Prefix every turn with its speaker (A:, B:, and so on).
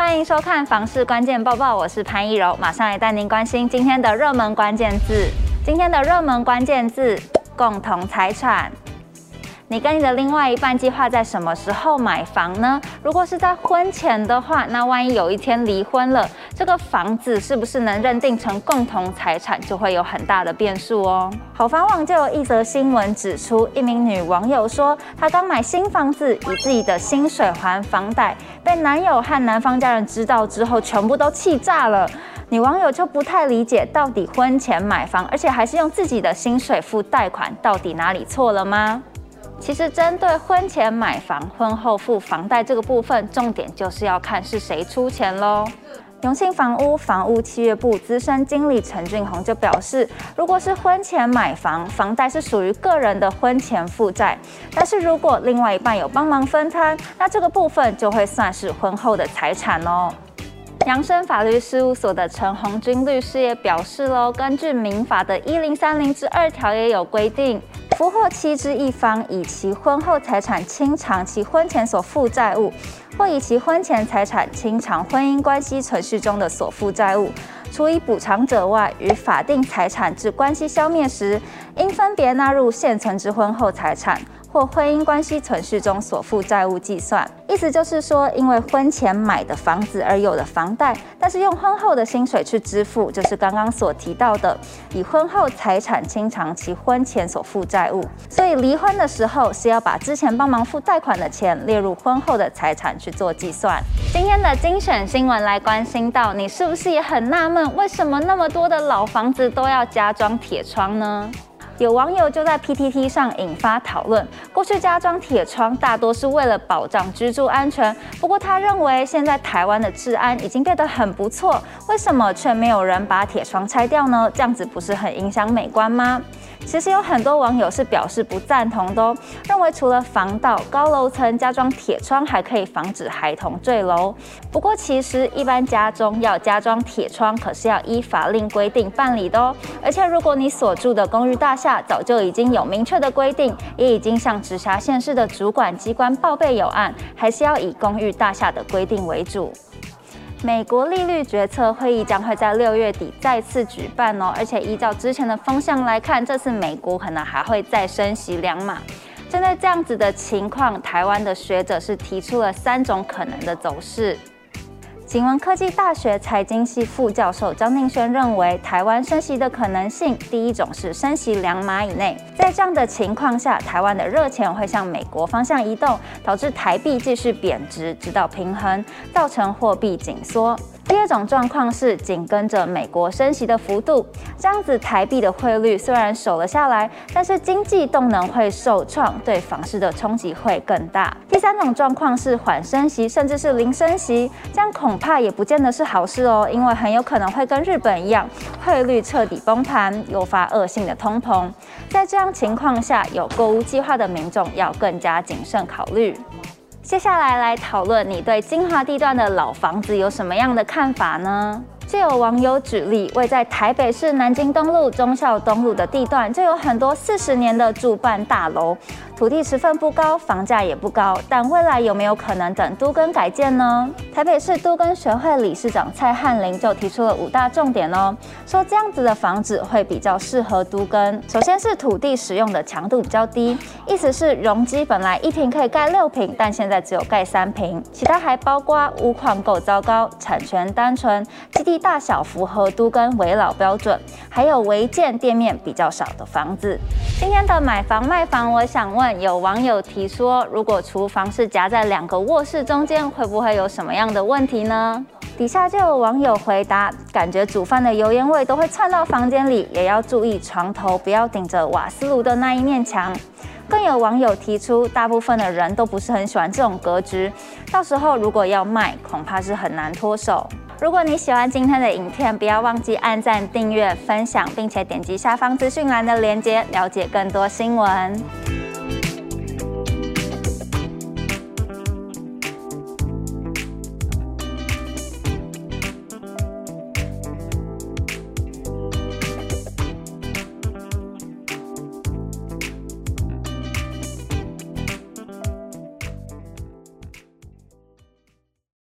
A: 欢迎收看房事关键报报，我是潘一柔，马上来带您关心今天的热门关键字。今天的热门关键字：共同财产。你跟你的另外一半计划在什么时候买房呢？如果是在婚前的话，那万一有一天离婚了，这个房子是不是能认定成共同财产，就会有很大的变数哦。好房网就有一则新闻指出，一名女网友说，她刚买新房子，以自己的薪水还房贷，被男友和男方家人知道之后，全部都气炸了。女网友就不太理解，到底婚前买房，而且还是用自己的薪水付贷款，到底哪里错了吗？其实，针对婚前买房、婚后付房贷这个部分，重点就是要看是谁出钱喽。永庆房屋房屋契约部资深经理陈俊宏就表示，如果是婚前买房，房贷是属于个人的婚前负债；但是如果另外一半有帮忙分摊，那这个部分就会算是婚后的财产哦。扬升法律事务所的陈红军律师也表示喽，根据民法的一零三零之二条也有规定。夫或妻之一方以其婚后财产清偿其婚前所负债务，或以其婚前财产清偿婚姻关系存续中的所负债务，除以补偿者外，于法定财产之关系消灭时，应分别纳入现存之婚后财产。或婚姻关系存续中所负债务计算，意思就是说，因为婚前买的房子而有的房贷，但是用婚后的薪水去支付，就是刚刚所提到的，以婚后财产清偿其婚前所负债务。所以离婚的时候是要把之前帮忙付贷款的钱列入婚后的财产去做计算。今天的精选新闻来关心到，你是不是也很纳闷，为什么那么多的老房子都要加装铁窗呢？有网友就在 PTT 上引发讨论，过去加装铁窗大多是为了保障居住安全，不过他认为现在台湾的治安已经变得很不错，为什么却没有人把铁窗拆掉呢？这样子不是很影响美观吗？其实有很多网友是表示不赞同的哦，认为除了防盗，高楼层加装铁窗还可以防止孩童坠楼。不过其实一般家中要加装铁窗，可是要依法令规定办理的哦。而且如果你所住的公寓大厦早就已经有明确的规定，也已经向直辖县市的主管机关报备有案，还是要以公寓大厦的规定为主。美国利率决策会议将会在六月底再次举办哦，而且依照之前的风向来看，这次美国可能还会再升息两码。针对这样子的情况，台湾的学者是提出了三种可能的走势。景文科技大学财经系副教授张定轩认为，台湾升息的可能性，第一种是升息两码以内，在这样的情况下，台湾的热钱会向美国方向移动，导致台币继续贬值，直到平衡，造成货币紧缩。第二种状况是紧跟着美国升息的幅度，这样子台币的汇率虽然守了下来，但是经济动能会受创，对房市的冲击会更大。第三种状况是缓升息，甚至是零升息，这样恐怕也不见得是好事哦，因为很有可能会跟日本一样，汇率彻底崩盘，诱发恶性的通膨。在这样情况下，有购物计划的民众要更加谨慎考虑。接下来来讨论，你对金华地段的老房子有什么样的看法呢？就有网友举例，位在台北市南京东路、忠孝东路的地段，就有很多四十年的住办大楼。土地持分不高，房价也不高，但未来有没有可能等都更改建呢？台北市都更学会理事长蔡汉林就提出了五大重点哦，说这样子的房子会比较适合都更。首先是土地使用的强度比较低，意思是容积本来一坪可以盖六坪，但现在只有盖三坪。其他还包括屋况够糟糕、产权单纯、基地大小符合都更危老标准，还有违建店面比较少的房子。今天的买房卖房，我想问有网友提说，如果厨房是夹在两个卧室中间，会不会有什么样的问题呢？底下就有网友回答，感觉煮饭的油烟味都会窜到房间里，也要注意床头不要顶着瓦斯炉的那一面墙。更有网友提出，大部分的人都不是很喜欢这种格局，到时候如果要卖，恐怕是很难脱手。如果你喜欢今天的影片，不要忘记按赞、订阅、分享，并且点击下方资讯栏的链接，了解更多新闻。